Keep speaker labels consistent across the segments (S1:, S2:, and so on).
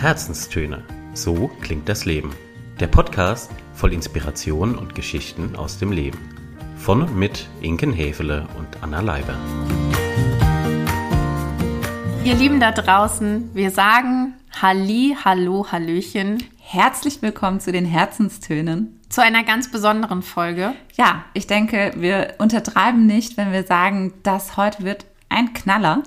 S1: Herzenstöne. So klingt das Leben. Der Podcast voll Inspiration und Geschichten aus dem Leben. Von und mit Inken Hefele und Anna Leiber.
S2: Ihr Lieben da draußen, wir sagen Halli, Hallo, Hallöchen.
S3: Herzlich willkommen zu den Herzenstönen.
S2: Zu einer ganz besonderen Folge.
S3: Ja, ich denke, wir untertreiben nicht, wenn wir sagen, das heute wird ein Knaller.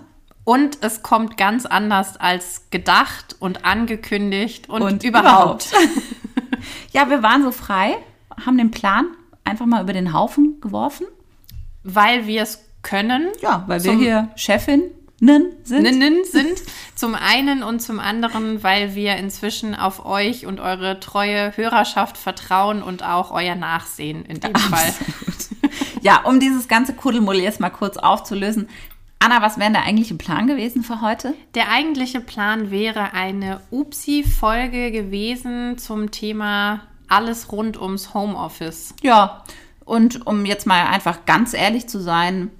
S2: Und es kommt ganz anders als gedacht und angekündigt und, und überhaupt. überhaupt.
S3: ja, wir waren so frei, haben den Plan einfach mal über den Haufen geworfen.
S2: Weil wir es können.
S3: Ja, weil wir hier Chefin sind.
S2: sind. Zum einen und zum anderen, weil wir inzwischen auf euch und eure treue Hörerschaft vertrauen und auch euer Nachsehen in dem Absolut. Fall.
S3: Ja, um dieses ganze Kuddelmuddel jetzt mal kurz aufzulösen. Anna, was wäre der eigentliche Plan gewesen für heute?
S2: Der eigentliche Plan wäre eine Upsi-Folge gewesen zum Thema alles rund ums Homeoffice.
S3: Ja, und um jetzt mal einfach ganz ehrlich zu sein,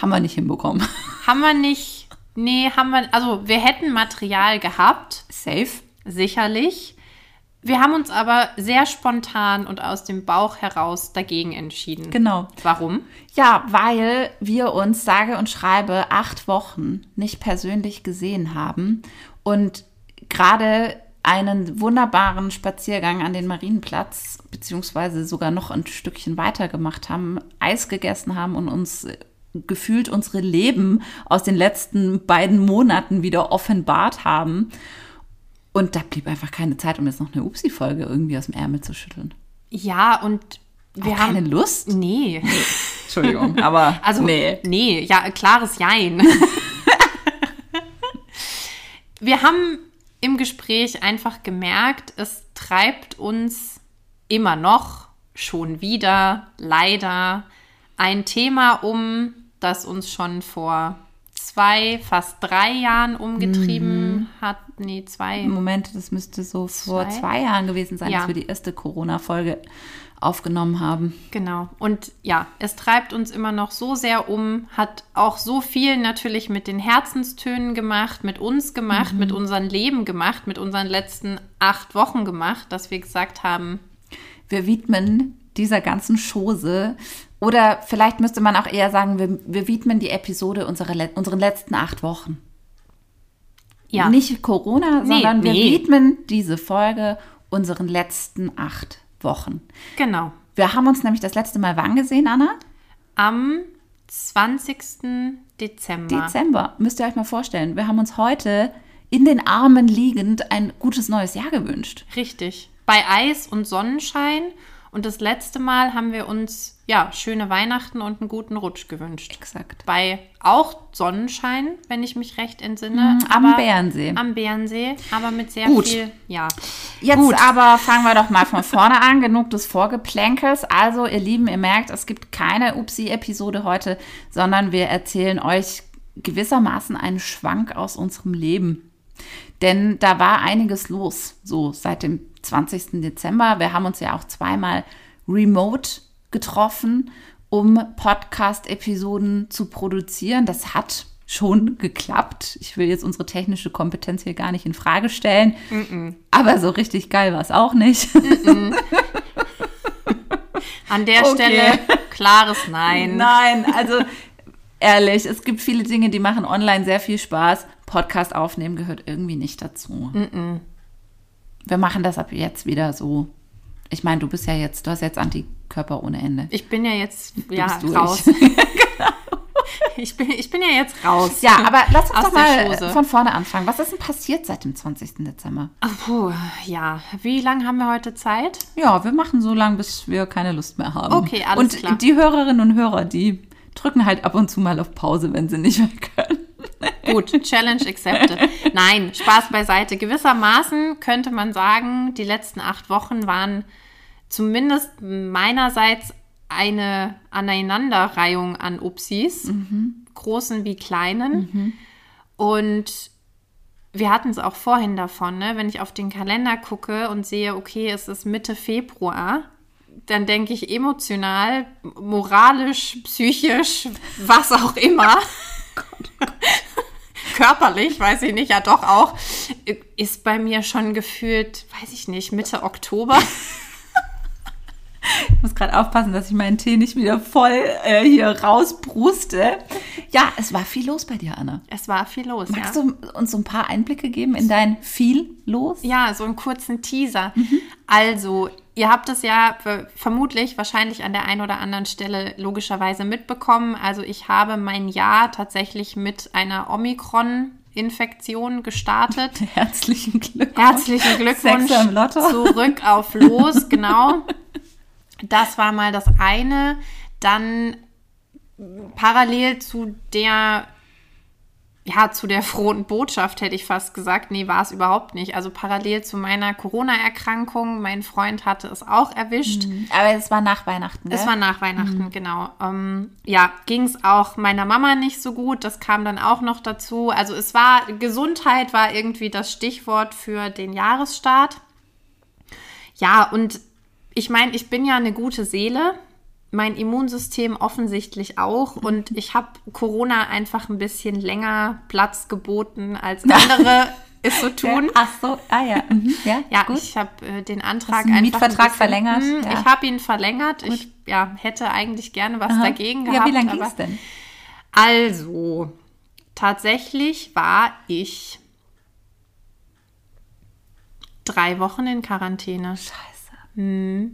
S3: haben wir nicht hinbekommen.
S2: Haben wir nicht. Nee, haben wir. Also, wir hätten Material gehabt.
S3: Safe.
S2: Sicherlich. Wir haben uns aber sehr spontan und aus dem Bauch heraus dagegen entschieden.
S3: Genau.
S2: Warum?
S3: Ja, weil wir uns sage und schreibe acht Wochen nicht persönlich gesehen haben und gerade einen wunderbaren Spaziergang an den Marienplatz, beziehungsweise sogar noch ein Stückchen weiter gemacht haben, Eis gegessen haben und uns gefühlt unsere Leben aus den letzten beiden Monaten wieder offenbart haben. Und da blieb einfach keine Zeit, um jetzt noch eine Upsi-Folge irgendwie aus dem Ärmel zu schütteln.
S2: Ja, und wir
S3: Auch
S2: haben.
S3: Keine Lust?
S2: Nee.
S3: Entschuldigung, aber.
S2: Also, nee. Nee, ja, klares Jein. wir haben im Gespräch einfach gemerkt, es treibt uns immer noch, schon wieder, leider, ein Thema um, das uns schon vor zwei, fast drei Jahren umgetrieben mhm. hat. Nee, zwei.
S3: Moment, das müsste so vor zwei, zwei Jahren gewesen sein, ja. als wir die erste Corona-Folge aufgenommen haben.
S2: Genau. Und ja, es treibt uns immer noch so sehr um, hat auch so viel natürlich mit den Herzenstönen gemacht, mit uns gemacht, mhm. mit unserem Leben gemacht, mit unseren letzten acht Wochen gemacht, dass wir gesagt haben,
S3: wir widmen dieser ganzen Chose oder vielleicht müsste man auch eher sagen, wir, wir widmen die Episode unserer, unseren letzten acht Wochen. Ja. Nicht Corona, nee, sondern wir nee. widmen diese Folge unseren letzten acht Wochen.
S2: Genau.
S3: Wir haben uns nämlich das letzte Mal wann gesehen, Anna?
S2: Am 20. Dezember.
S3: Dezember, müsst ihr euch mal vorstellen. Wir haben uns heute in den Armen liegend ein gutes neues Jahr gewünscht.
S2: Richtig. Bei Eis und Sonnenschein und das letzte Mal haben wir uns ja schöne Weihnachten und einen guten Rutsch gewünscht.
S3: Exakt.
S2: Bei auch Sonnenschein, wenn ich mich recht entsinne.
S3: Mhm, am Bärensee.
S2: Am Bärensee, aber mit sehr
S3: Gut.
S2: viel, ja.
S3: Jetzt Gut. aber fangen wir doch mal von vorne an. Genug des Vorgeplänkels. Also, ihr Lieben, ihr merkt, es gibt keine Upsi-Episode heute, sondern wir erzählen euch gewissermaßen einen Schwank aus unserem Leben. Denn da war einiges los, so seit dem 20. Dezember. Wir haben uns ja auch zweimal remote getroffen, um Podcast-Episoden zu produzieren. Das hat schon geklappt. Ich will jetzt unsere technische Kompetenz hier gar nicht in Frage stellen. Mm -mm. Aber so richtig geil war es auch nicht. Mm
S2: An der okay. Stelle klares Nein.
S3: Nein, also ehrlich, es gibt viele Dinge, die machen online sehr viel Spaß. Podcast aufnehmen gehört irgendwie nicht dazu wir machen das ab jetzt wieder so. Ich meine, du bist ja jetzt, du hast jetzt Antikörper ohne Ende.
S2: Ich bin ja jetzt ja, raus. genau. Ich bin, ich bin ja jetzt raus.
S3: Ja, aber lass uns doch mal von vorne anfangen. Was ist denn passiert seit dem 20. Dezember?
S2: Puh, ja. Wie lange haben wir heute Zeit?
S3: Ja, wir machen so lange, bis wir keine Lust mehr haben.
S2: Okay, alles und klar.
S3: Und die Hörerinnen und Hörer, die drücken halt ab und zu mal auf Pause, wenn sie nicht mehr können.
S2: Gut, Challenge accepted. Nein, Spaß beiseite. Gewissermaßen könnte man sagen, die letzten acht Wochen waren zumindest meinerseits eine Aneinanderreihung an Upsis, mhm. großen wie kleinen. Mhm. Und wir hatten es auch vorhin davon, ne? wenn ich auf den Kalender gucke und sehe, okay, es ist Mitte Februar, dann denke ich emotional, moralisch, psychisch, was auch immer. körperlich, weiß ich nicht, ja doch auch, ist bei mir schon gefühlt, weiß ich nicht, Mitte Oktober.
S3: Ich muss gerade aufpassen, dass ich meinen Tee nicht wieder voll äh, hier rausbruste. Ja, es war viel los bei dir, Anne.
S2: Es war viel los,
S3: Magst
S2: ja.
S3: du uns so ein paar Einblicke geben in dein viel los?
S2: Ja, so einen kurzen Teaser. Also, ihr habt es ja vermutlich wahrscheinlich an der einen oder anderen Stelle logischerweise mitbekommen. Also, ich habe mein Jahr tatsächlich mit einer Omikron-Infektion gestartet.
S3: Herzlichen Glückwunsch.
S2: Herzlichen Glückwunsch zurück auf Los, genau. Das war mal das eine. Dann parallel zu der, ja, zu der frohen Botschaft hätte ich fast gesagt. Nee, war es überhaupt nicht. Also parallel zu meiner Corona-Erkrankung. Mein Freund hatte es auch erwischt.
S3: Aber es war nach Weihnachten.
S2: Es
S3: gell?
S2: war nach Weihnachten, genau. Ähm, ja, ging es auch meiner Mama nicht so gut. Das kam dann auch noch dazu. Also es war, Gesundheit war irgendwie das Stichwort für den Jahresstart. Ja, und ich meine, ich bin ja eine gute Seele. Mein Immunsystem offensichtlich auch. Und ich habe Corona einfach ein bisschen länger Platz geboten, als andere es so tun.
S3: Ja, ach so, ah ja. Mhm. Ja,
S2: Ja,
S3: gut.
S2: ich habe äh, den Antrag einfach
S3: Mietvertrag
S2: ein bisschen-
S3: verlängert?
S2: Hm,
S3: Ja.
S2: Ich habe ihn verlängert. Ich ja, hätte eigentlich gerne was
S3: Aha.
S2: dagegen gehabt.
S3: Ja, wie lange ging es denn?
S2: Also, tatsächlich war ich drei Wochen in Quarantäne.
S3: Scheiße.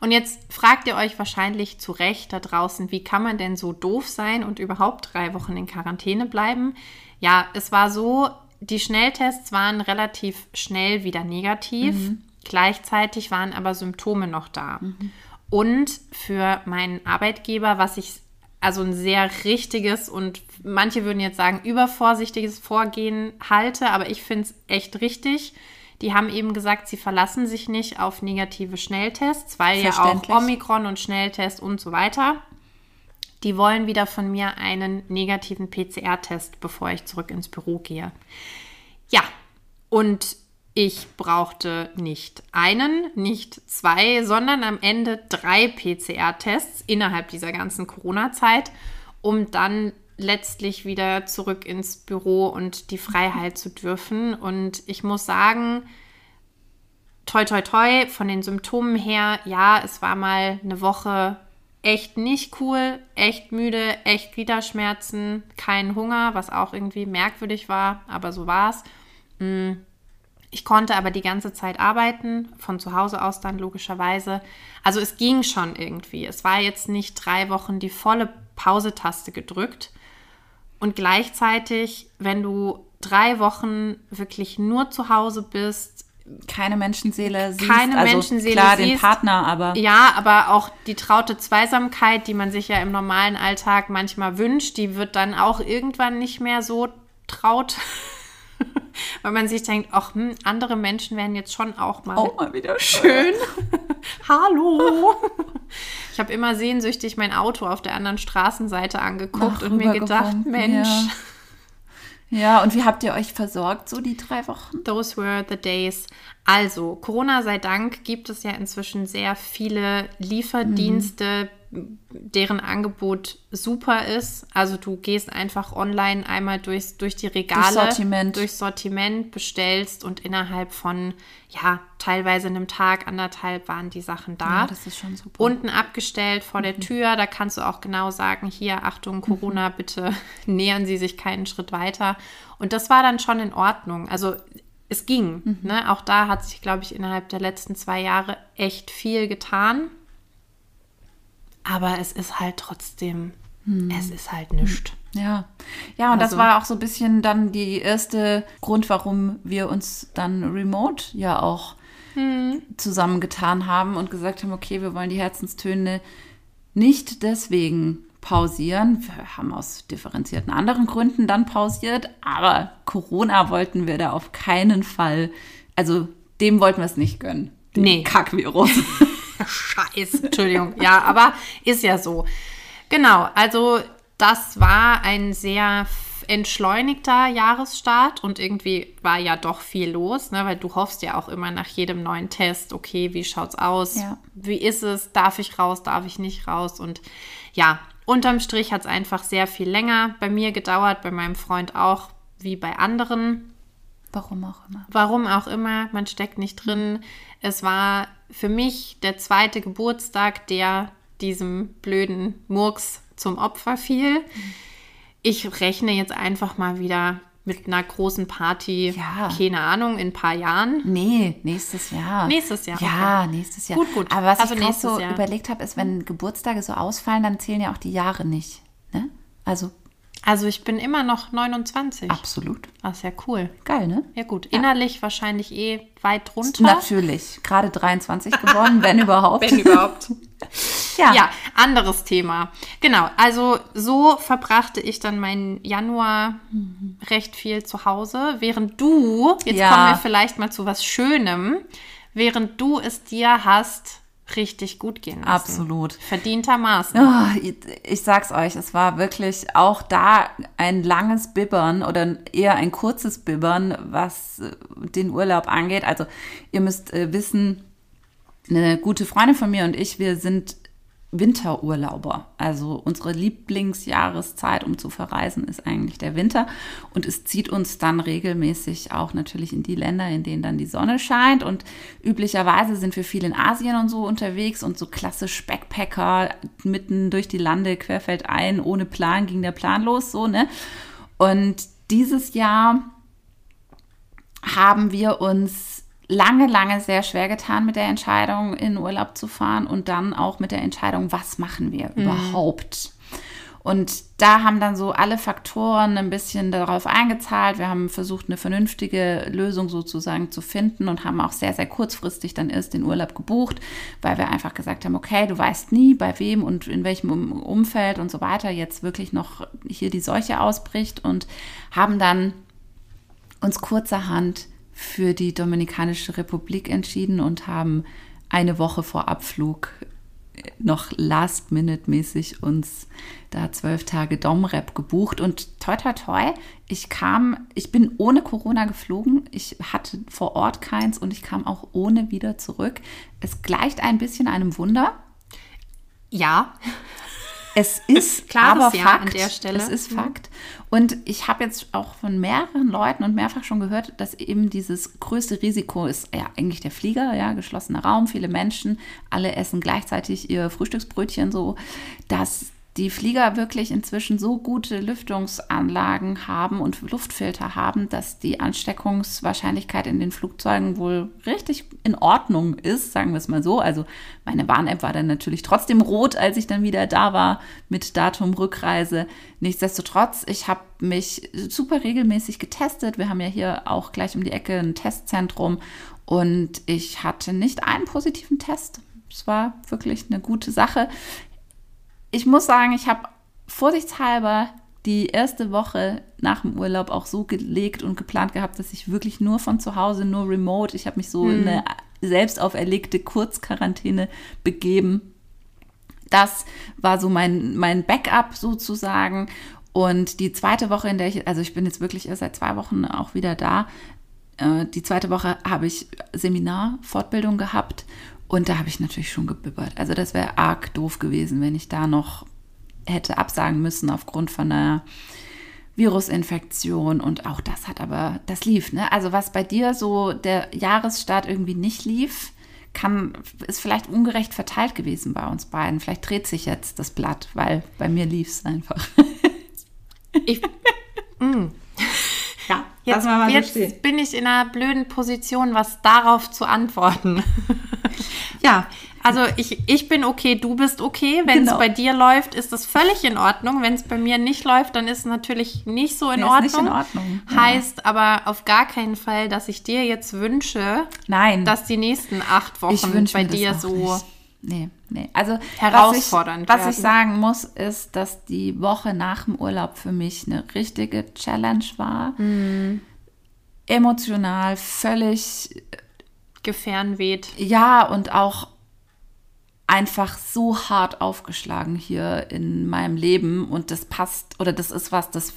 S2: Und jetzt fragt ihr euch wahrscheinlich zu Recht da draußen, wie kann man denn so doof sein und überhaupt drei Wochen in Quarantäne bleiben? Ja, es war so, die Schnelltests waren relativ schnell wieder negativ. Gleichzeitig waren aber Symptome noch da. Und für meinen Arbeitgeber, was ich also ein sehr richtiges und manche würden jetzt sagen übervorsichtiges Vorgehen halte, aber ich finde es echt richtig. Die haben eben gesagt, sie verlassen sich nicht auf negative Schnelltests, weil ja auch. Omikron und Schnelltest und so weiter. Die wollen wieder von mir einen negativen PCR-Test, bevor ich zurück ins Büro gehe. Ja, und ich brauchte nicht einen, nicht zwei, sondern am Ende drei PCR-Tests innerhalb dieser ganzen Corona-Zeit, um dann letztlich wieder zurück ins Büro und die Freiheit zu dürfen. Und ich muss sagen, toi, toi, toi, von den Symptomen her, ja, es war mal eine Woche echt nicht cool, echt müde, echt Gliederschmerzen, kein Hunger, was auch irgendwie merkwürdig war, aber so war es. Ich konnte aber die ganze Zeit arbeiten, von zu Hause aus dann logischerweise. Also es ging schon irgendwie. Es war jetzt nicht drei Wochen die volle Pausetaste gedrückt. Und gleichzeitig, wenn du drei Wochen wirklich nur zu Hause bist,
S3: Keine Menschenseele siehst.
S2: Keine
S3: also,
S2: Menschenseele
S3: klar, den
S2: siehst.
S3: Partner, aber
S2: ja, aber auch die traute Zweisamkeit, die man sich ja im normalen Alltag manchmal wünscht, die wird dann auch irgendwann nicht mehr so traut. Weil man sich denkt, ach, hm, andere Menschen wären jetzt schon auch mal
S3: oh, mal wieder schön.
S2: Hallo. Ich habe immer sehnsüchtig mein Auto auf der anderen Straßenseite angeguckt
S3: Ach,
S2: und mir gedacht, Mensch,
S3: Ja. ja, und wie habt ihr euch versorgt, so die drei Wochen?
S2: those were the days. Also, Corona sei Dank gibt es ja inzwischen sehr viele Lieferdienste, deren Angebot super ist. Also du gehst einfach online einmal durchs, durch die Regale,
S3: Sortiment.
S2: durchs Sortiment, bestellst und innerhalb von, ja, teilweise einem Tag, anderthalb waren die Sachen da.
S3: Ja, das ist schon super.
S2: unten abgestellt vor der Tür. Da kannst du auch genau sagen, hier, Achtung, Corona, bitte nähern Sie sich keinen Schritt weiter. Und das war dann schon in Ordnung. Also es ging. Ne? Auch da hat sich, glaube ich, innerhalb der letzten zwei Jahre echt viel getan. Aber es ist halt trotzdem, es ist halt nichts.
S3: Ja, ja, und das
S2: Also-
S3: war auch so ein bisschen dann die erste Grund, warum wir uns dann remote ja auch zusammengetan haben und gesagt haben, okay, wir wollen die Herzenstöne nicht deswegen pausieren. Wir haben aus differenzierten anderen Gründen dann pausiert, aber Corona wollten wir da auf keinen Fall, also dem wollten wir es nicht gönnen. dem
S2: Nee.
S3: Kackvirus.
S2: Scheiße, Entschuldigung. Ja, aber ist ja so. Genau, also das war ein sehr entschleunigter Jahresstart und irgendwie war ja doch viel los, ne? weil du hoffst ja auch immer nach jedem neuen Test, okay, wie schaut's aus?
S3: Ja.
S2: Wie ist es? Darf ich raus? Darf ich nicht raus? Und ja, unterm Strich hat es einfach sehr viel länger bei mir gedauert, bei meinem Freund auch wie bei anderen.
S3: Warum auch immer.
S2: Warum auch immer, man steckt nicht drin. Es war für mich der zweite Geburtstag, der diesem blöden Murks zum Opfer fiel. Ich rechne jetzt einfach mal wieder mit einer großen Party,
S3: Ja.
S2: keine Ahnung, in ein paar Jahren.
S3: Nee, nächstes Jahr.
S2: Nächstes Jahr,
S3: Ja, nächstes Jahr.
S2: Gut, gut.
S3: Aber was
S2: Also
S3: ich gerade so
S2: Jahr.
S3: überlegt habe, ist, wenn Geburtstage so ausfallen, dann zählen ja auch die Jahre nicht. Ne? Also
S2: Also ich bin immer noch 29.
S3: absolut.
S2: Das ist ja cool.
S3: Geil, ne?
S2: Ja gut, innerlich wahrscheinlich eh weit drunter.
S3: Natürlich. Gerade 23 geworden, wenn überhaupt.
S2: Wenn überhaupt.
S3: ja.
S2: Ja, anderes Thema. Genau, also so verbrachte ich dann meinen Januar recht viel zu Hause, während du, jetzt
S3: Ja.
S2: kommen wir vielleicht mal zu was Schönem, während du es dir hast richtig gut gehen lassen.
S3: Absolut.
S2: Verdientermaßen.
S3: Ah, ich, ich sag's euch, es war wirklich auch da ein langes Bibbern oder eher ein kurzes Bibbern, was äh, den Urlaub angeht. Also ihr müsst äh, wissen, eine gute Freundin von mir und ich, wir sind Winterurlauber. Also unsere Lieblingsjahreszeit, um zu verreisen, ist eigentlich der Winter. Und es zieht uns dann regelmäßig auch natürlich in die Länder, in denen dann die Sonne scheint. Und üblicherweise sind wir viel in Asien und so unterwegs und so klassisch Backpacker mitten durch die Lande, querfeldein, ohne Plan ging der Plan los, so, ne? Und dieses Jahr haben wir uns lange, lange sehr schwer getan mit der Entscheidung, in Urlaub zu fahren und dann auch mit der Entscheidung, was machen wir überhaupt. Und da haben dann so alle Faktoren ein bisschen darauf eingezahlt. Wir haben versucht, eine vernünftige Lösung sozusagen zu finden und haben auch sehr, sehr kurzfristig dann erst den Urlaub gebucht, weil wir einfach gesagt haben, okay, du weißt nie, bei wem und in welchem Um- Umfeld und so weiter jetzt wirklich noch hier die Seuche ausbricht und haben dann uns kurzerhand für die Dominikanische Republik entschieden und haben eine Woche vor Abflug noch last-minute-mäßig uns da zwölf Tage Domrep gebucht und toi toi toi, ich kam, ich bin ohne Corona geflogen, ich hatte vor Ort keins und ich kam auch ohne wieder zurück. Es gleicht ein bisschen einem Wunder.
S2: Ja,
S3: Es ist
S2: Klares
S3: aber
S2: Ja
S3: Fakt.
S2: an der Stelle.
S3: Es ist. Fakt. Und ich habe jetzt auch von mehreren Leuten und mehrfach schon gehört, dass eben dieses größte Risiko ist ja eigentlich der Flieger, ja, geschlossener Raum, viele Menschen, alle essen gleichzeitig ihr Frühstücksbrötchen so, dass die Flieger wirklich inzwischen so gute Lüftungsanlagen haben und Luftfilter haben, dass die Ansteckungswahrscheinlichkeit in den Flugzeugen wohl richtig in Ordnung ist, sagen wir es mal so. Also meine Warn-App war dann natürlich trotzdem rot, als ich dann wieder da war mit Datum Rückreise. Nichtsdestotrotz, ich habe mich super regelmäßig getestet. Wir haben ja hier auch gleich um die Ecke ein Testzentrum und ich hatte nicht einen positiven Test. Es war wirklich eine gute Sache ich muss sagen, ich habe vorsichtshalber die erste Woche nach dem Urlaub auch so gelegt und geplant gehabt, dass ich wirklich nur von zu Hause, nur remote, ich habe mich so in eine selbst auferlegte Kurzquarantäne begeben. Das war so mein, mein Backup sozusagen. Und die zweite Woche, in der ich, also ich bin jetzt wirklich erst seit zwei Wochen auch wieder da. Äh, Die zweite Woche habe ich Seminar, Fortbildung gehabt und da habe ich natürlich schon gebibbert. Also das wäre arg doof gewesen, wenn ich da noch hätte absagen müssen aufgrund von einer Virusinfektion und auch das hat aber, das lief, ne? Also was bei dir so der Jahresstart irgendwie nicht lief, kann, ist vielleicht ungerecht verteilt gewesen bei uns beiden. Vielleicht dreht sich jetzt das Blatt, weil bei mir lief es einfach.
S2: ich,
S3: Ja,
S2: jetzt, jetzt bin ich in einer blöden Position, was darauf zu antworten. Ja, also ich, ich bin okay, du bist okay. Wenn es
S3: Genau.
S2: bei dir läuft, ist das völlig in Ordnung. Wenn es bei mir nicht läuft, dann ist es natürlich nicht so in Ordnung.
S3: nicht in Ordnung, ja.
S2: Heißt aber auf gar keinen Fall, dass ich dir jetzt wünsche,
S3: Nein.
S2: dass die nächsten acht Wochen bei dir so.
S3: Nicht. Nee, nee. Also
S2: Herausfordernd
S3: Was ich, was ich sagen muss, ist, dass die Woche nach dem Urlaub für mich eine richtige Challenge war.
S2: Mhm.
S3: Emotional, völlig,
S2: Gefähren weht.
S3: ja, und auch einfach so hart aufgeschlagen hier in meinem Leben. Und das passt, oder das ist was, das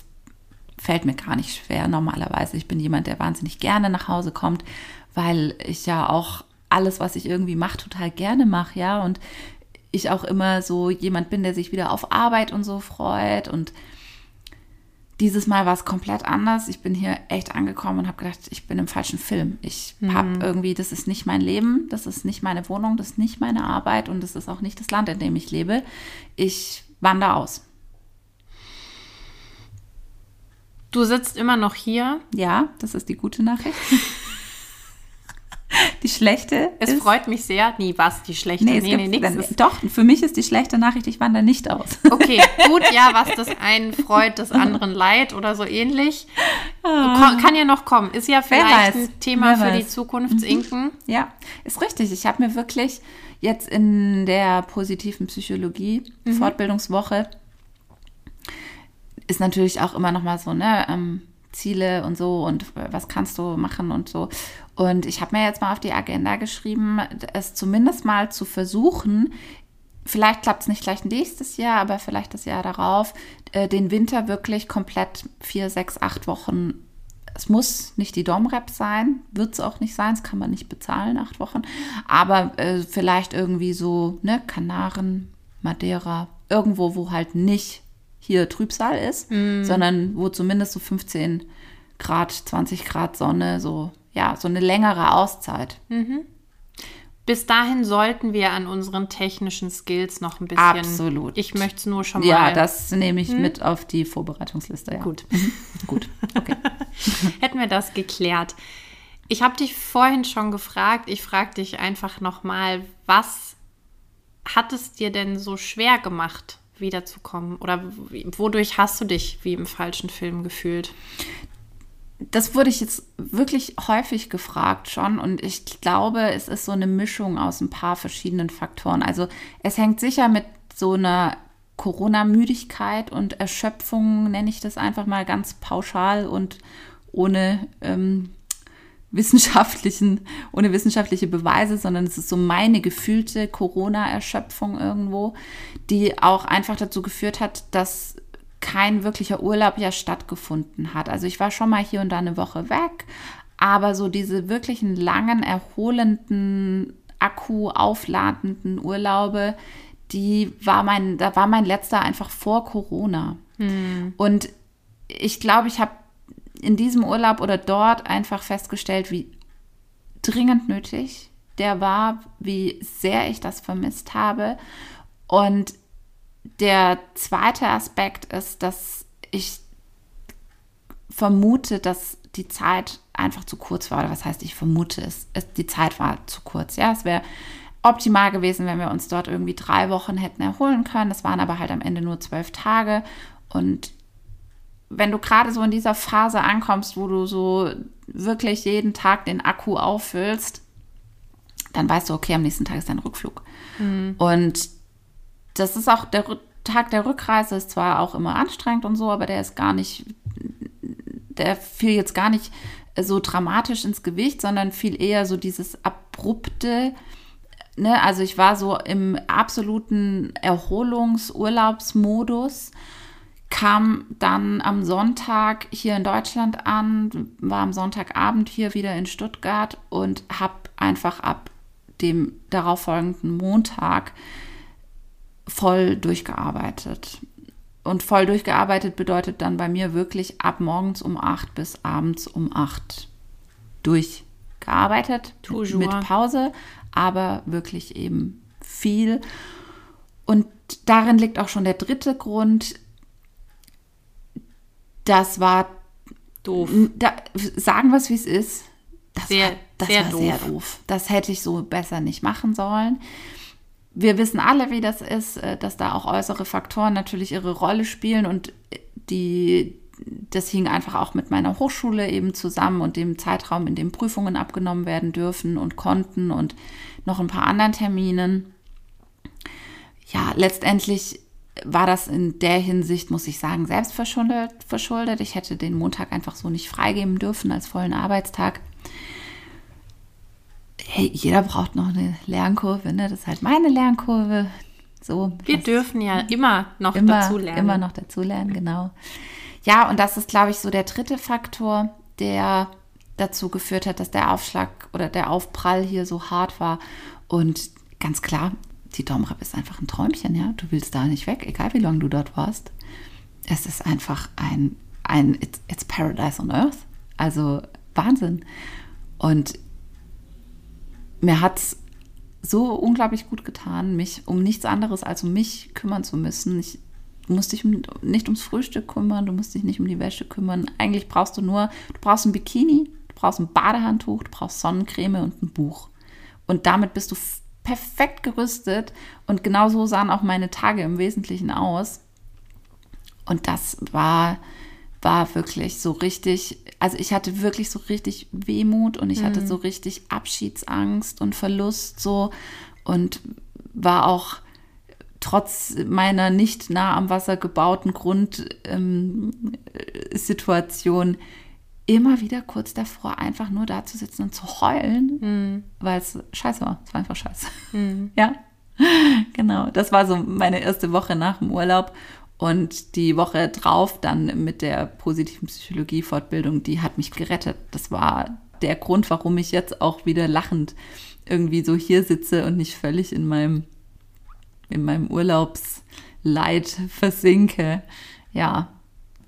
S3: fällt mir gar nicht schwer normalerweise. Ich bin jemand, der wahnsinnig gerne nach Hause kommt, weil ich ja auch alles, was ich irgendwie mache, total gerne mache, ja. Und ich auch immer so jemand bin, der sich wieder auf Arbeit und so freut. Und Dieses Mal war es komplett anders. Ich bin hier echt angekommen und habe gedacht, ich bin im falschen Film. Ich habe irgendwie, das ist nicht mein Leben, das ist nicht meine Wohnung, das ist nicht meine Arbeit und das ist auch nicht das Land, in dem ich lebe. Ich wandere aus.
S2: Du sitzt immer noch hier.
S3: Ja, das ist die gute Nachricht. die schlechte
S2: Es
S3: ist,
S2: freut mich sehr. Nee, was? Die schlechte?
S3: Nee, es
S2: nee, nee,
S3: gibt,
S2: nix
S3: dann, doch, für mich ist die schlechte Nachricht, ich wandere nicht aus.
S2: Okay, gut, ja, was das einen freut, des anderen leid oder so ähnlich. Ko kann ja noch kommen. Ist ja vielleicht
S3: Ah.
S2: ein Thema für die. Zukunftsinken.
S3: Ja, ist richtig. Ich habe mir wirklich jetzt in der positiven Psychologie Fortbildungswoche ist natürlich auch immer noch mal so, ne, ähm, Ziele und so und was kannst du machen und so. Und ich habe mir jetzt mal auf die Agenda geschrieben, es zumindest mal zu versuchen, vielleicht klappt es nicht gleich nächstes Jahr, aber vielleicht das Jahr darauf, äh, den Winter wirklich komplett vier, sechs, acht Wochen. Es muss nicht die Domrep sein, wird es auch nicht sein, das kann man nicht bezahlen, acht Wochen. Aber äh, vielleicht irgendwie so, ne, Kanaren, Madeira, irgendwo, wo halt nicht hier Trübsal ist, sondern wo zumindest so 15 Grad, 20 Grad Sonne, so, ja, so eine längere Auszeit.
S2: Bis dahin sollten wir an unseren technischen Skills noch ein bisschen.
S3: Absolut.
S2: Ich möchte es nur schon mal.
S3: Ja, das nehme ich mit auf die Vorbereitungsliste. Ja.
S2: Gut.
S3: Gut. Okay.
S2: Hätten wir das geklärt. Ich habe dich vorhin schon gefragt. Ich frage dich einfach nochmal, was hat es dir denn so schwer gemacht, wiederzukommen? Oder wodurch hast du dich wie im falschen Film gefühlt?
S3: Das wurde ich jetzt wirklich häufig gefragt schon und ich glaube, es ist so eine Mischung aus ein paar verschiedenen Faktoren. Also es hängt sicher mit so einer Corona-Müdigkeit und Erschöpfung, nenne ich das einfach mal ganz pauschal und ohne ähm, wissenschaftlichen, ohne wissenschaftliche Beweise, sondern es ist so meine gefühlte Corona-Erschöpfung irgendwo, die auch einfach dazu geführt hat, dass kein wirklicher Urlaub ja stattgefunden hat. Also ich war schon mal hier und da eine Woche weg, aber so diese wirklichen langen, erholenden, Akku aufladenden Urlaube, die war mein, da war mein letzter einfach vor Corona. Und ich glaube, ich habe in diesem Urlaub oder dort einfach festgestellt, wie dringend nötig der war, wie sehr ich das vermisst habe. Und der zweite Aspekt ist, dass ich vermute, dass die Zeit einfach zu kurz war. Oder was heißt, ich vermute es, es die Zeit war zu kurz. Ja, es wäre optimal gewesen, wenn wir uns dort irgendwie drei Wochen hätten erholen können. Das waren aber halt am Ende nur zwölf Tage. Und wenn du gerade so in dieser Phase ankommst, wo du so wirklich jeden Tag den Akku auffüllst, dann weißt du, okay, am nächsten Tag ist dein Rückflug. Und das ist auch der Tag der Rückreise ist zwar auch immer anstrengend und so, aber der ist gar nicht, der fiel jetzt gar nicht so dramatisch ins Gewicht, sondern viel eher so dieses abrupte, ne, also ich war so im absoluten Erholungsurlaubsmodus, kam dann am Sonntag hier in Deutschland an, war am Sonntagabend hier wieder in Stuttgart und habe einfach ab dem darauffolgenden Montag voll durchgearbeitet. Und voll durchgearbeitet bedeutet dann bei mir wirklich ab morgens um 8 bis abends um 8 durchgearbeitet.
S2: Toujours.
S3: Mit Pause, aber wirklich eben viel. Und darin liegt auch schon der dritte Grund. Das war
S2: Doof.
S3: da, sagen wir es, wie es ist. Das
S2: Sehr,
S3: war, das
S2: sehr
S3: war
S2: doof.
S3: sehr doof. Das hätte ich so besser nicht machen sollen. Wir wissen alle, wie das ist, äh, dass da auch äußere Faktoren natürlich ihre Rolle spielen und die, das hing einfach auch mit meiner Hochschule eben zusammen und dem Zeitraum, in dem Prüfungen abgenommen werden dürfen und konnten und noch ein paar anderen Terminen. Ja, letztendlich war das in der Hinsicht, muss ich sagen, selbst verschuldet. verschuldet. Ich hätte den Montag einfach so nicht freigeben dürfen als vollen Arbeitstag. Hey, jeder braucht noch eine Lernkurve, ne? Das ist halt meine Lernkurve. So.
S2: Wir dürfen ja immer noch
S3: immer,
S2: dazulernen.
S3: immer noch dazulernen, genau. Ja, und das ist, glaube ich, so der dritte Faktor, der dazu geführt hat, dass der Aufschlag oder der Aufprall hier so hart war. Und ganz klar, die Domrep ist einfach ein Träumchen, ja. Du willst da nicht weg, egal wie lange du dort warst. Es ist einfach ein ein it's, it's Paradise on Earth. Also Wahnsinn. Und mir hat es so unglaublich gut getan, mich um nichts anderes als um mich kümmern zu müssen. Ich musste dich nicht ums Frühstück kümmern, du musst dich nicht um die Wäsche kümmern. Eigentlich brauchst du nur, du brauchst ein Bikini, du brauchst ein Badehandtuch, du brauchst Sonnencreme und ein Buch. Und damit bist du perfekt gerüstet. Und genau so sahen auch meine Tage im Wesentlichen aus. Und das war, war wirklich so richtig, also ich hatte wirklich so richtig Wehmut und ich mhm. hatte so richtig Abschiedsangst und Verlust so und war auch trotz meiner nicht nah am Wasser gebauten Grundsituation ähm, immer wieder kurz davor, einfach nur da zu sitzen und zu heulen, mhm. weil es scheiße war. Es war einfach scheiße. Mhm. Ja, genau. Das war so meine erste Woche nach dem Urlaub. Und die Woche drauf dann mit der positiven Psychologie-Fortbildung, die hat mich gerettet. Das war der Grund, warum ich jetzt auch wieder lachend irgendwie so hier sitze und nicht völlig in meinem, in meinem Urlaubsleid versinke. Ja,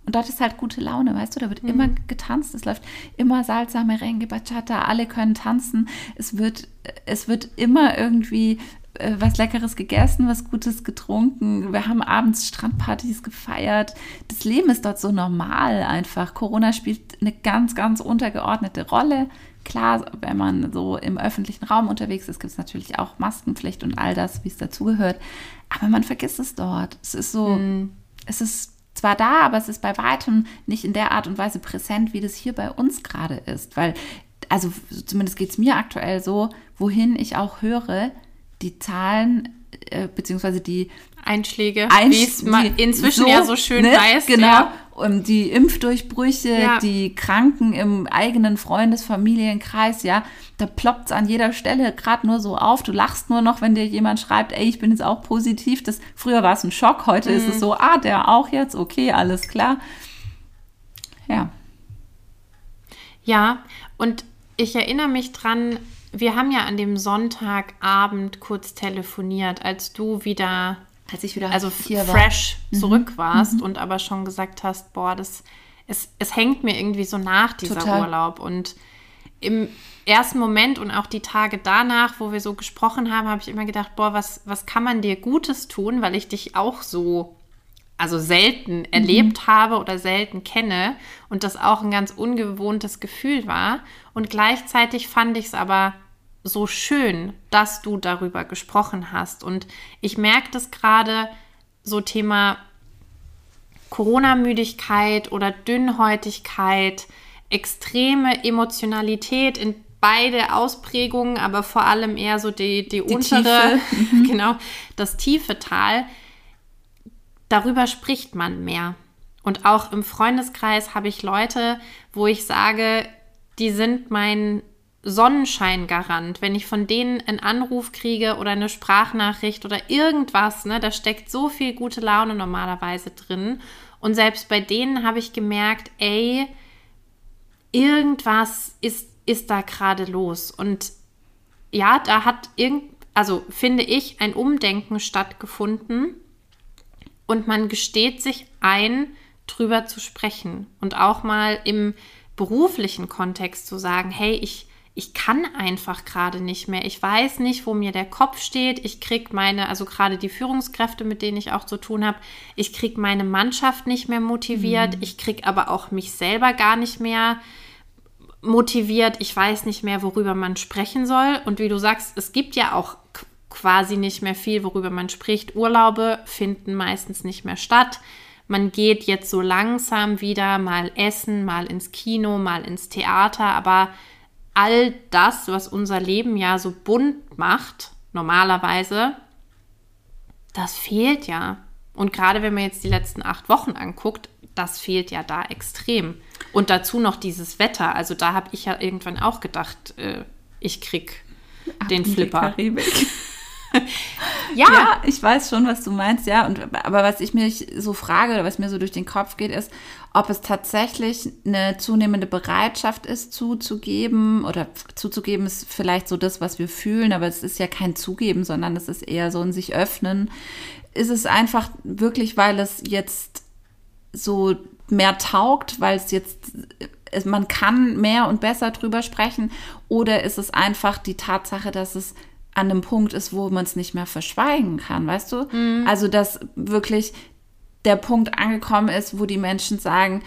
S3: und dort ist halt gute Laune, weißt du, da wird mhm. immer getanzt, es läuft immer Salsa, Merengue, Bachata, alle können tanzen. Es wird, es wird immer irgendwie äh, was Leckeres gegessen, was Gutes getrunken. Wir haben abends Strandpartys gefeiert. Das Leben ist dort so normal einfach. Corona spielt eine ganz, ganz untergeordnete Rolle. Klar, wenn man so im öffentlichen Raum unterwegs ist, gibt es natürlich auch Maskenpflicht und all das, wie es dazugehört. Aber man vergisst es dort. Es ist so, mhm. es ist zwar da, aber es ist bei weitem nicht in der Art und Weise präsent, wie das hier bei uns gerade ist. Weil, also zumindest geht es mir aktuell so, wohin ich auch höre, die Zahlen äh, beziehungsweise die
S2: Einschläge, Einsch wie es man inzwischen so, ja so schön ne? weiß.
S3: Genau. Ja. Um die Impfdurchbrüche, ja. die Kranken im eigenen Freundesfamilienkreis, ja, da ploppt es an jeder Stelle gerade nur so auf. Du lachst nur noch, wenn dir jemand schreibt, ey, ich bin jetzt auch positiv. Das, früher war es ein Schock, heute mhm. ist es mhm. so, ah, der auch jetzt, okay, alles klar. Ja.
S2: Ja, und ich erinnere mich dran, wir haben ja an dem Sonntagabend kurz telefoniert, als du wieder,
S3: als ich wieder
S2: also fresh war. Mhm. zurück warst mhm. und aber schon gesagt hast, boah, das es, es hängt mir irgendwie so nach dieser Total. Urlaub und im ersten Moment und auch die Tage danach, wo wir so gesprochen haben, habe ich immer gedacht, boah, was, was kann man dir Gutes tun, weil ich dich auch so also selten mhm. erlebt habe oder selten kenne und das auch ein ganz ungewohntes Gefühl war. Und gleichzeitig fand ich es aber so schön, dass du darüber gesprochen hast. Und ich merke das gerade so Thema Corona-Müdigkeit oder Dünnhäutigkeit, extreme Emotionalität in beide Ausprägungen, aber vor allem eher so die, die, die untere, mhm. genau, das tiefe Tal darüber spricht man mehr. Und auch im Freundeskreis habe ich Leute, wo ich sage, die sind mein Sonnenscheingarant. Wenn ich von denen einen Anruf kriege oder eine Sprachnachricht oder irgendwas, ne, da steckt so viel gute Laune normalerweise drin. Und selbst bei denen habe ich gemerkt, ey, irgendwas ist, ist da gerade los. Und ja, da hat irgend, also finde ich, ein Umdenken stattgefunden und man gesteht sich ein, drüber zu sprechen und auch mal im beruflichen Kontext zu sagen, hey, ich, ich kann einfach gerade nicht mehr. Ich weiß nicht, wo mir der Kopf steht. Ich kriege meine, also gerade die Führungskräfte, mit denen ich auch zu tun habe, ich kriege meine Mannschaft nicht mehr motiviert. Mhm. Ich kriege aber auch mich selber gar nicht mehr motiviert. Ich weiß nicht mehr, worüber man sprechen soll. Und wie du sagst, es gibt ja auch quasi nicht mehr viel, worüber man spricht. Urlaube finden meistens nicht mehr statt. Man geht jetzt so langsam wieder mal essen, mal ins Kino, mal ins Theater, aber all das, was unser Leben ja so bunt macht, normalerweise, das fehlt ja. Und gerade wenn man jetzt die letzten acht Wochen anguckt, das fehlt ja da extrem. Und dazu noch dieses Wetter. Also da habe ich ja irgendwann auch gedacht, äh, ich krieg Ab den Flipper.
S3: Ja. ja, ich weiß schon, was du meinst, ja. Und, aber was ich mich so frage oder was mir so durch den Kopf geht, ist, ob es tatsächlich eine zunehmende Bereitschaft ist, zuzugeben oder zuzugeben ist vielleicht so das, was wir fühlen, aber es ist ja kein Zugeben, sondern es ist eher so ein sich öffnen. Ist es einfach wirklich, weil es jetzt so mehr taugt, weil es jetzt man kann mehr und besser drüber sprechen oder ist es einfach die Tatsache, dass es an einem Punkt ist, wo man es nicht mehr verschweigen kann, weißt du? Also dass wirklich der Punkt angekommen ist, wo die Menschen sagen,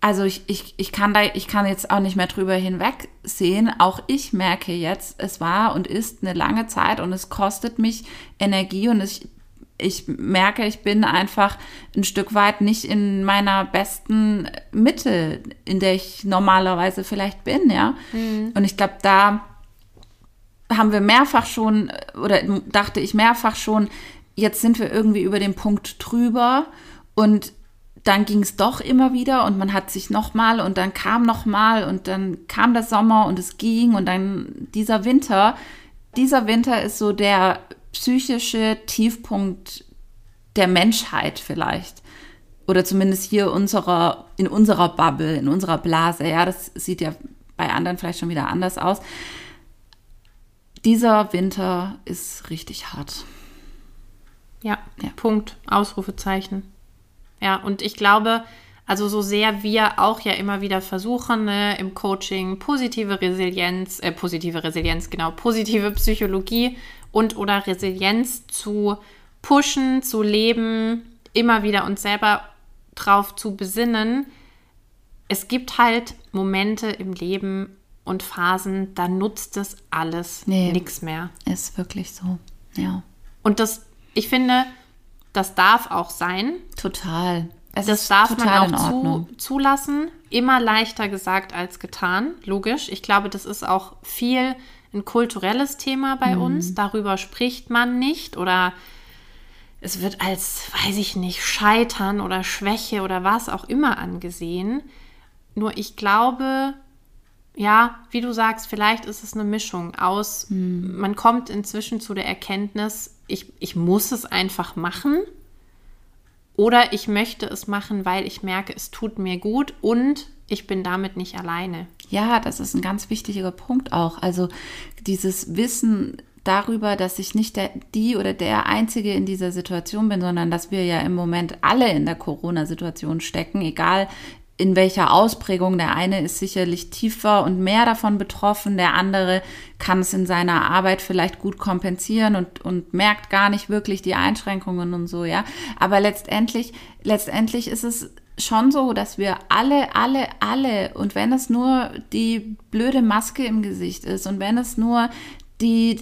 S3: also ich, ich, ich, kann da, ich kann jetzt auch nicht mehr drüber hinwegsehen. Auch ich merke jetzt, es war und ist eine lange Zeit und es kostet mich Energie und ich, ich merke, ich bin einfach ein Stück weit nicht in meiner besten Mitte, in der ich normalerweise vielleicht bin, ja. Und ich glaube, da haben wir mehrfach schon, oder dachte ich mehrfach schon, jetzt sind wir irgendwie über den Punkt drüber und dann ging es doch immer wieder und man hat sich nochmal und dann kam nochmal und dann kam der Sommer und es ging und dann dieser Winter. Dieser Winter ist so der psychische Tiefpunkt der Menschheit vielleicht. Oder zumindest hier unserer, in unserer Bubble, in unserer Blase. Ja, das sieht ja bei anderen vielleicht schon wieder anders aus. Dieser Winter ist richtig hart.
S2: Ja,
S3: Ja.
S2: Punkt, Ausrufezeichen. Ja, und ich glaube, also so sehr wir auch ja immer wieder versuchen, ne, im Coaching positive Resilienz, äh, positive Resilienz, genau, positive Psychologie und oder Resilienz zu pushen, zu leben, immer wieder uns selber drauf zu besinnen. Es gibt halt Momente im Leben und Phasen, da nutzt das alles
S3: Nee.
S2: nichts mehr.
S3: Ist wirklich so. Ja,
S2: Und das, ich finde, das darf auch sein.
S3: total. Es
S2: Das darf man auch zu, zulassen. Immer leichter gesagt als getan, logisch. Ich glaube, das ist auch viel ein kulturelles Thema bei
S3: Mhm.
S2: uns. Darüber spricht man nicht oder es wird als, weiß ich nicht, Scheitern oder Schwäche oder was auch immer angesehen. Nur ich glaube, ja, wie du sagst, vielleicht ist es eine Mischung aus,
S3: Mhm.
S2: man kommt inzwischen zu der Erkenntnis, ich, ich muss es einfach machen. Oder ich möchte es machen, weil ich merke, es tut mir gut und ich bin damit nicht alleine.
S3: Ja, das ist ein ganz wichtiger Punkt auch. Also dieses Wissen darüber, dass ich nicht der, die oder der Einzige in dieser Situation bin, sondern dass wir ja im Moment alle in der Corona-Situation stecken, egal in welcher Ausprägung. Der eine ist sicherlich tiefer und mehr davon betroffen, der andere kann es in seiner Arbeit vielleicht gut kompensieren und, und merkt gar nicht wirklich die Einschränkungen und so, ja. Aber letztendlich, letztendlich ist es schon so, dass wir alle, alle, alle, und wenn es nur die blöde Maske im Gesicht ist und wenn es nur die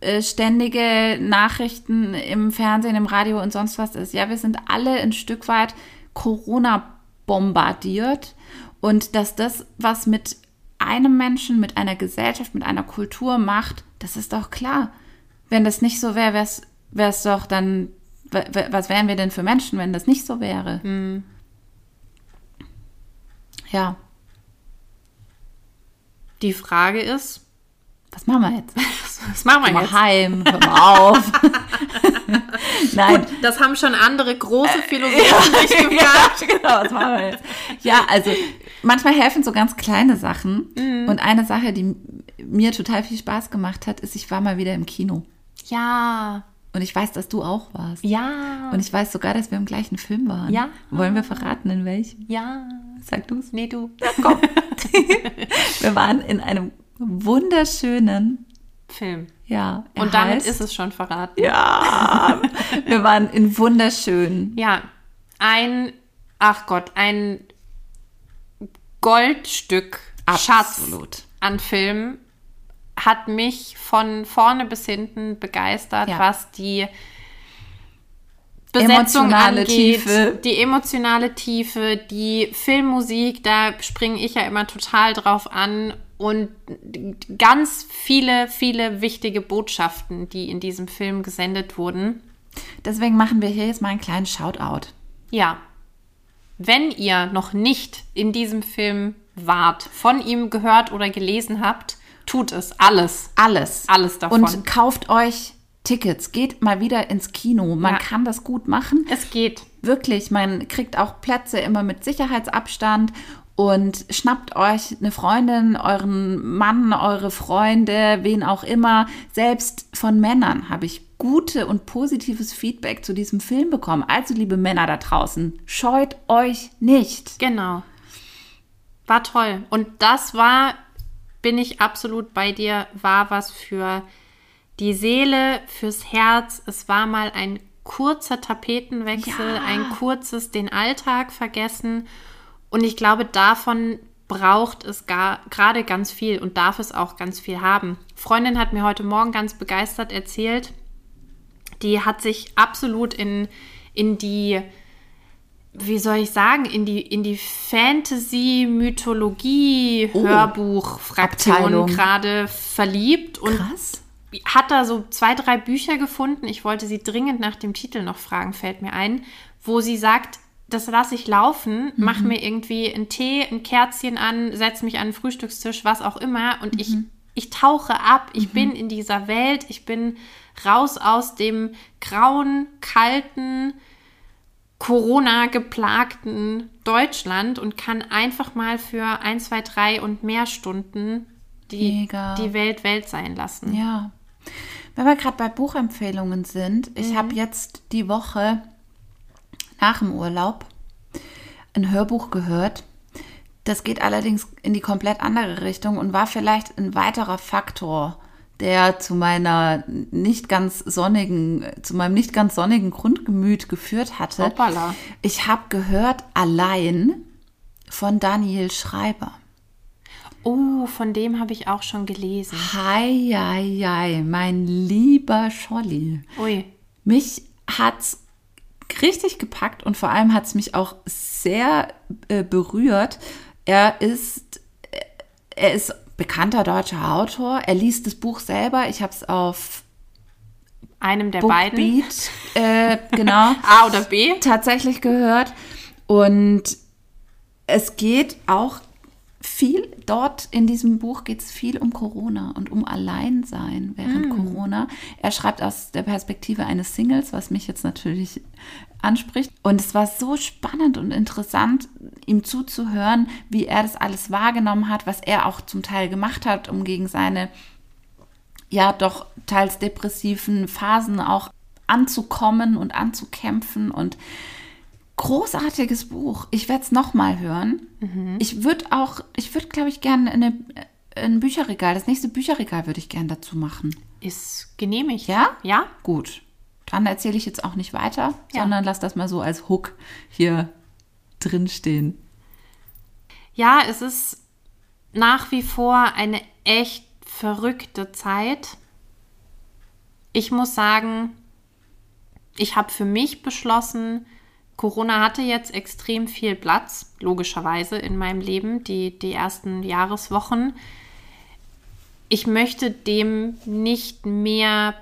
S3: äh, ständige Nachrichten im Fernsehen, im Radio und sonst was ist, ja, wir sind alle ein Stück weit Corona bombardiert und dass das, was mit einem Menschen, mit einer Gesellschaft, mit einer Kultur macht, das ist doch klar. Wenn das nicht so wäre, wäre es doch dann, was wären wir denn für Menschen, wenn das nicht so wäre? Ja,
S2: Die Frage ist,
S3: was machen wir jetzt?
S2: was machen wir
S3: mal
S2: jetzt?
S3: heim, hör mal auf. Nein.
S2: Gut, das haben schon andere große Philosophen sich
S3: ja,
S2: gefragt.
S3: genau, was machen wir jetzt? Ja, also manchmal helfen so ganz kleine Sachen. Und eine Sache, die mir total viel Spaß gemacht hat, ist, ich war mal wieder im Kino.
S2: Ja,
S3: Und ich weiß, dass du auch warst.
S2: ja,
S3: Und ich weiß sogar, dass wir im gleichen Film waren.
S2: Ja.
S3: Wollen wir verraten, in welchem?
S2: ja.
S3: Sag du's.
S2: Nee, du.
S3: Komm. wir waren in einem wunderschönen,
S2: Film.
S3: ja.
S2: Und damit
S3: heißt-
S2: ist es schon verraten.
S3: Ja. wir waren in wunderschön.
S2: Ja, ein, ach Gott, ein Goldstück Schatz
S3: Absolut.
S2: an Film hat mich von vorne bis hinten begeistert,
S3: Ja.
S2: was die Besetzung
S3: Emotionale
S2: angeht,
S3: Tiefe.
S2: die emotionale Tiefe, die Filmmusik, da springe ich ja immer total drauf an und ganz viele, viele wichtige Botschaften, die in diesem Film gesendet wurden.
S3: Deswegen machen wir hier jetzt mal einen kleinen Shoutout.
S2: Ja. Wenn ihr noch nicht in diesem Film wart, von ihm gehört oder gelesen habt, tut es. Alles.
S3: Alles.
S2: Alles davon.
S3: Und kauft euch Tickets. Geht mal wieder ins Kino. Man
S2: Ja.
S3: kann das gut machen.
S2: Es geht.
S3: Wirklich, man kriegt auch Plätze immer mit Sicherheitsabstand und schnappt euch eine Freundin, euren Mann, eure Freunde, wen auch immer. Selbst von Männern habe ich gute und positives Feedback zu diesem Film bekommen. Also, liebe Männer da draußen, scheut euch nicht.
S2: Genau. War toll. Und das war, bin ich absolut bei dir, war was für die Seele, fürs Herz. Es war mal ein kurzer Tapetenwechsel,
S3: Ja.
S2: ein kurzes den Alltag vergessen. Und ich glaube, davon braucht es gar, gerade ganz viel und darf es auch ganz viel haben. Freundin hat mir heute Morgen ganz begeistert erzählt, die hat sich absolut in, in die, wie soll ich sagen, in die, in die Fantasy-Mythologie-Hörbuch-Fraktion
S3: Abteilung.
S2: gerade verliebt und
S3: Krass.
S2: Hat da so zwei, drei Bücher gefunden. Ich wollte sie dringend nach dem Titel noch fragen, fällt mir ein, wo sie sagt, das lasse ich laufen, mach mir irgendwie einen Tee, ein Kerzchen an, setz mich an den Frühstückstisch, was auch immer und ich, ich tauche ab, ich bin in dieser Welt, ich bin raus aus dem grauen, kalten, Corona-geplagten Deutschland und kann einfach mal für ein, zwei, drei und mehr Stunden die,
S3: Mega.
S2: die Welt Welt sein lassen.
S3: Ja. Wenn wir gerade bei Buchempfehlungen sind, ich habe jetzt die Woche nach dem Urlaub ein Hörbuch gehört. Das geht allerdings in die komplett andere Richtung und war vielleicht ein weiterer Faktor, der zu meiner nicht ganz sonnigen, zu meinem nicht ganz sonnigen Grundgemüt geführt hatte.
S2: Hoppala.
S3: Ich habe gehört allein von Daniel Schreiber.
S2: Oh, von dem habe ich auch schon gelesen.
S3: Hei, hei, hei, mein lieber Scholli.
S2: Ui.
S3: Mich hat's richtig gepackt und vor allem hat's mich auch sehr äh, berührt. Er ist, äh, er ist bekannter deutscher Autor. Er liest das Buch selber. Ich habe es auf
S2: Einem der beiden.
S3: Bookbeat, äh, genau,
S2: A oder B?
S3: tatsächlich gehört. Und es geht auch viel, dort in diesem Buch geht es viel um Corona und um Alleinsein während Corona. Er schreibt aus der Perspektive eines Singles, was mich jetzt natürlich anspricht. Und es war so spannend und interessant, ihm zuzuhören, wie er das alles wahrgenommen hat, was er auch zum Teil gemacht hat, um gegen seine ja doch teils depressiven Phasen auch anzukommen und anzukämpfen und großartiges Buch. Ich werde es nochmal hören. Ich würde auch, ich würde, glaube ich, gerne eine, ein Bücherregal, das nächste Bücherregal würde ich gerne dazu machen.
S2: Ist genehmigt.
S3: Ja?
S2: Ja?
S3: Gut. Dann erzähle ich jetzt auch nicht weiter,
S2: Ja.
S3: sondern lass das mal so als Hook hier drin stehen.
S2: Ja, es ist nach wie vor eine echt verrückte Zeit. Ich muss sagen, ich habe für mich beschlossen, Corona hatte jetzt extrem viel Platz, logischerweise in meinem Leben, die, die ersten Jahreswochen. Ich möchte dem nicht mehr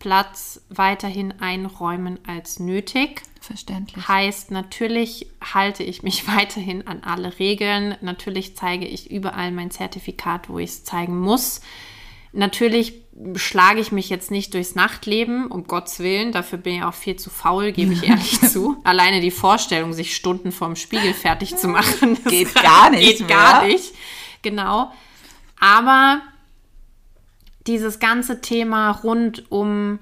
S2: Platz weiterhin einräumen als nötig.
S3: Verständlich.
S2: Heißt, natürlich halte ich mich weiterhin an alle Regeln. Natürlich zeige ich überall mein Zertifikat, wo ich es zeigen muss. Natürlich schlage ich mich jetzt nicht durchs Nachtleben, um Gottes Willen. Dafür bin ich auch viel zu faul, gebe ich ehrlich zu. Alleine die Vorstellung, sich Stunden vorm Spiegel fertig zu machen,
S3: Geht gar nicht
S2: Geht gar
S3: mehr.
S2: nicht. Genau. Aber dieses ganze Thema rund um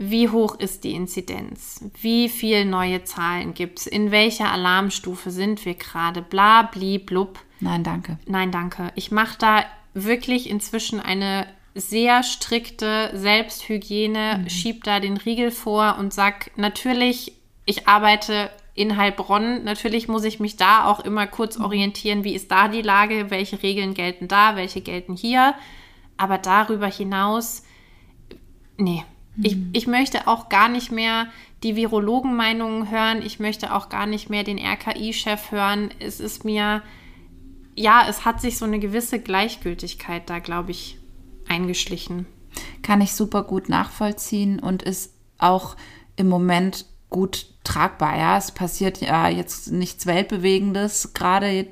S2: wie hoch ist die Inzidenz? Wie viele neue Zahlen gibt es? In welcher Alarmstufe sind wir gerade? Bla, bli, blub.
S3: Nein, danke.
S2: Nein, danke. Ich mache da wirklich inzwischen eine sehr strikte Selbsthygiene, schieb da den Riegel vor und sag natürlich, ich arbeite in Heilbronn. Natürlich muss ich mich da auch immer kurz orientieren, wie ist da die Lage, welche Regeln gelten da, welche gelten hier. Aber darüber hinaus, nee. Ich, ich möchte auch gar nicht mehr die Virologenmeinungen hören. Ich möchte auch gar nicht mehr den RKI-Chef hören. Es ist mir, ja, es hat sich so eine gewisse Gleichgültigkeit da, glaube ich, eingeschlichen.
S3: Kann ich super gut nachvollziehen und ist auch im Moment gut tragbar. Ja, es passiert ja jetzt nichts Weltbewegendes, gerade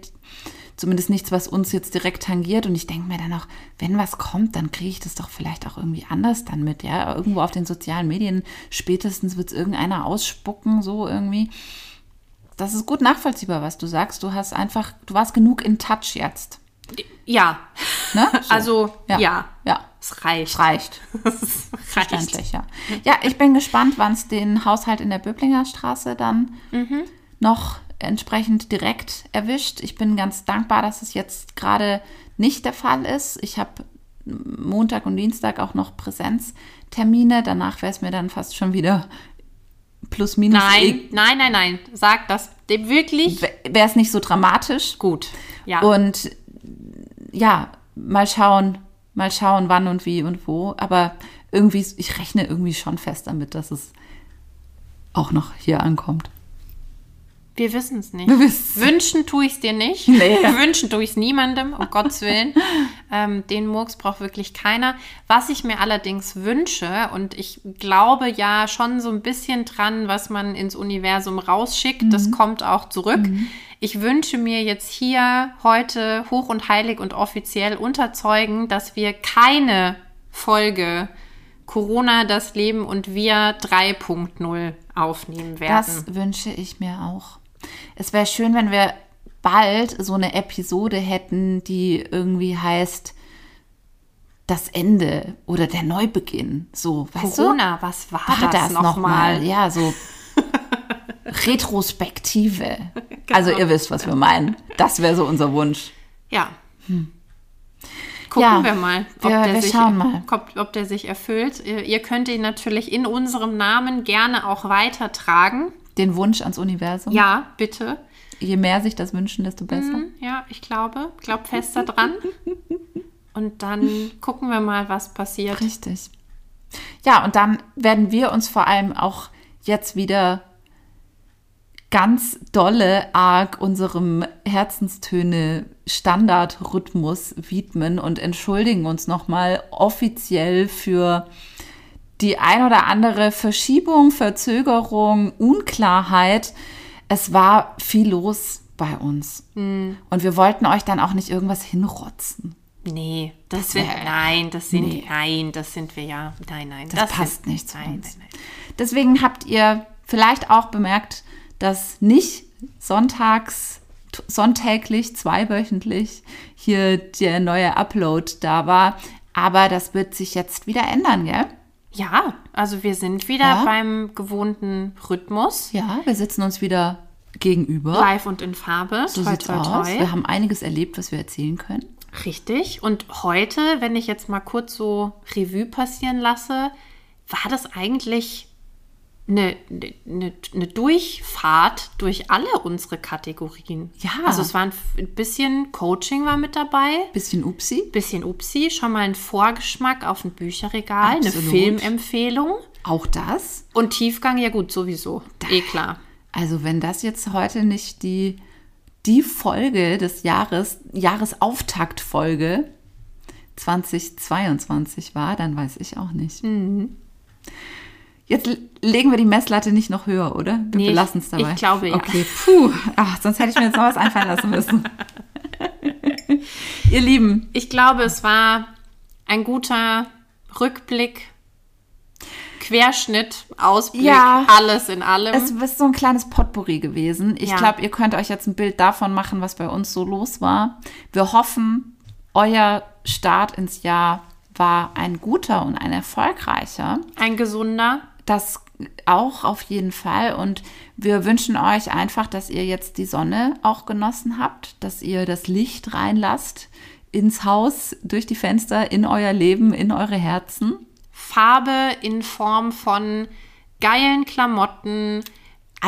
S3: zumindest nichts, was uns jetzt direkt tangiert. Und ich denke mir dann auch, wenn was kommt, dann kriege ich das doch vielleicht auch irgendwie anders dann mit. Ja, irgendwo auf den sozialen Medien spätestens wird es irgendeiner ausspucken, so irgendwie. Das ist gut nachvollziehbar, was du sagst. Du hast einfach, du warst genug in Touch jetzt.
S2: Ja,
S3: Ne? So.
S2: also ja.
S3: ja.
S2: Es reicht.
S3: Reicht.
S2: Es reicht.
S3: Verständlich, ja. Ja, ich bin gespannt, wann es den Haushalt in der Böblinger Straße dann noch entsprechend direkt erwischt. Ich bin ganz dankbar, dass es jetzt gerade nicht der Fall ist. Ich habe Montag und Dienstag auch noch Präsenztermine. Danach wäre es mir dann fast schon wieder plus minus.
S2: Nein, nein, nein, nein. Sag das dem wirklich
S3: Wäre es nicht so dramatisch.
S2: gut. Ja.
S3: Und ja, mal schauen, mal schauen, wann und wie und wo. Aber irgendwie, ich rechne irgendwie schon fest damit, dass es auch noch hier ankommt.
S2: Wir wissen es nicht. Wünschen tue ich es dir nicht.
S3: Nee.
S2: Wünschen tue ich es niemandem, um Gottes Willen. Ähm, den Murks braucht wirklich keiner. Was ich mir allerdings wünsche, und ich glaube ja schon so ein bisschen dran, was man ins Universum rausschickt, das kommt auch zurück. Ich wünsche mir jetzt hier heute hoch und heilig und offiziell unterzeugen, dass wir keine Folge Corona, das Leben und wir 3.0 aufnehmen werden.
S3: Das wünsche ich mir auch. Es wäre schön, wenn wir bald so eine Episode hätten, die irgendwie heißt das Ende oder der Neubeginn. So, weißt
S2: Corona, was war,
S3: du? War
S2: das,
S3: das
S2: noch
S3: nochmal?
S2: mal?
S3: Ja, so Retrospektive. Also ihr wisst, was wir meinen. Das wäre so unser Wunsch.
S2: Ja. Gucken
S3: Ja,
S2: wir mal, ob,
S3: wir-
S2: der
S3: wir
S2: sich,
S3: mal.
S2: Ob, ob der sich erfüllt. Ihr könnt ihn natürlich in unserem Namen gerne auch weitertragen.
S3: Den Wunsch ans Universum.
S2: Ja, bitte.
S3: Je mehr sich das wünschen, desto besser.
S2: Hm, Ja, ich glaube, glaub fest daran. Und dann gucken wir mal, was passiert.
S3: Richtig. Ja, und dann werden wir uns vor allem auch jetzt wieder ganz dolle arg unserem Herzenstöne Standardrhythmus widmen und entschuldigen uns nochmal offiziell für die ein oder andere Verschiebung, Verzögerung, Unklarheit. Es war viel los bei uns. Und wir wollten euch dann auch nicht irgendwas hinrotzen.
S2: Nee, das,
S3: Das
S2: sind, nein, das sind,
S3: nee.
S2: nein, das sind wir ja. Nein, nein,
S3: Das,
S2: sind-
S3: passt nicht zu
S2: nein,
S3: uns.
S2: Nein, nein.
S3: Deswegen habt ihr vielleicht auch bemerkt, dass nicht sonntags, sonntäglich, zweiwöchentlich hier der neue Upload da war. Aber das wird sich jetzt wieder ändern, gell?
S2: Ja, also wir sind wieder
S3: Ja.
S2: beim gewohnten Rhythmus.
S3: Ja, wir sitzen uns wieder gegenüber.
S2: Live und in Farbe.
S3: So
S2: toi,
S3: sieht's
S2: toi,
S3: aus.
S2: toi.
S3: Wir haben einiges erlebt, was wir erzählen können.
S2: Richtig. Und heute, wenn ich jetzt mal kurz so Revue passieren lasse, war das eigentlich eine, eine, eine Durchfahrt durch alle unsere Kategorien.
S3: Ja.
S2: Also es war ein, ein bisschen Coaching war mit dabei,
S3: Bisschen Upsi.
S2: bisschen Upsi, schon mal ein Vorgeschmack auf ein Bücherregal, eine
S3: Absolut.
S2: Filmempfehlung
S3: Auch das.
S2: und Tiefgang, ja gut, sowieso. Eh klar.
S3: Also wenn das jetzt heute nicht die, die Folge des Jahres, Jahresauftaktfolge 2022 war, dann weiß ich auch nicht.
S2: Mhm.
S3: Jetzt legen wir die Messlatte nicht noch höher, oder? Wir
S2: Nee,
S3: belassen es dabei.
S2: ich glaube, ja.
S3: Okay, puh. Ach, sonst hätte ich mir jetzt noch was einfallen lassen müssen. Ihr Lieben,
S2: Ich glaube, es war ein guter Rückblick, Querschnitt, Ausblick,
S3: Ja.
S2: alles in allem.
S3: es ist so ein kleines Potpourri gewesen. Ich
S2: Ja.
S3: glaube, ihr könnt euch jetzt ein Bild davon machen, was bei uns so los war. Wir hoffen, euer Start ins Jahr war ein guter und ein erfolgreicher.
S2: ein gesunder.
S3: Das auch auf jeden Fall. Und wir wünschen euch einfach, dass ihr jetzt die Sonne auch genossen habt, dass ihr das Licht reinlasst ins Haus, durch die Fenster, in euer Leben, in eure Herzen.
S2: Farbe in Form von geilen Klamotten.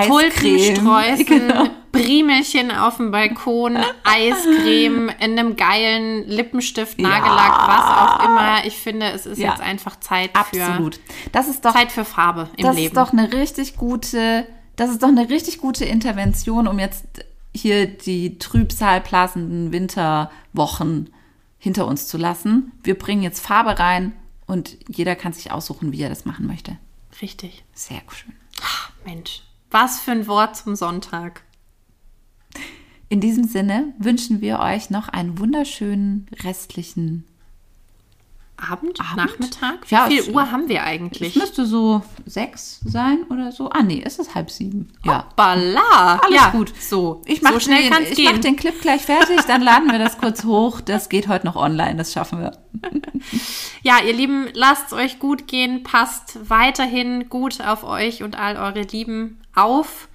S2: Tulpensträußen,
S3: Genau.
S2: Briemelchen auf dem Balkon, Eiscreme in einem geilen Lippenstift, Nagellack, was auch immer. Ich finde, es ist
S3: Ja.
S2: jetzt einfach Zeit
S3: Absolut. Das ist doch
S2: für Zeit für Farbe im
S3: das
S2: Leben.
S3: ist doch eine richtig gute, das ist doch eine richtig gute Intervention, um jetzt hier die trübsalblasenden Winterwochen hinter uns zu lassen. Wir bringen jetzt Farbe rein und jeder kann sich aussuchen, wie er das machen möchte.
S2: Richtig.
S3: Sehr schön.
S2: Mensch, was für ein Wort zum Sonntag.
S3: In diesem Sinne wünschen wir euch noch einen wunderschönen restlichen
S2: Abend,
S3: Abend?
S2: Nachmittag? Wie
S3: Ja,
S2: viel
S3: es-
S2: Uhr haben wir
S3: Es
S2: eigentlich?
S3: müsste so sechs sein oder so. Ah, nee, es ist halb sieben. Ja.
S2: Balla.
S3: Alles
S2: ja,
S3: gut.
S2: So,
S3: Ich mache
S2: so schnell
S3: den,
S2: es
S3: ich mach
S2: gehen.
S3: den Clip gleich fertig, dann laden wir das kurz hoch. Das geht heute noch online, das schaffen wir.
S2: Ja, ihr Lieben, lasst es euch gut gehen. Passt weiterhin gut auf euch und all eure Lieben auf.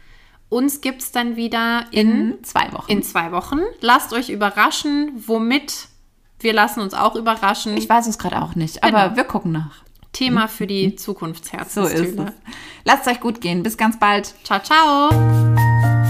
S2: Uns gibt es dann wieder in,
S3: In zwei Wochen.
S2: in zwei Wochen. Lasst euch überraschen, womit. Wir lassen uns auch überraschen.
S3: ich weiß es gerade auch nicht, aber
S2: Genau.
S3: wir gucken nach.
S2: Thema für die
S3: So ist es. Lasst euch gut gehen. Bis ganz bald.
S2: Ciao, ciao.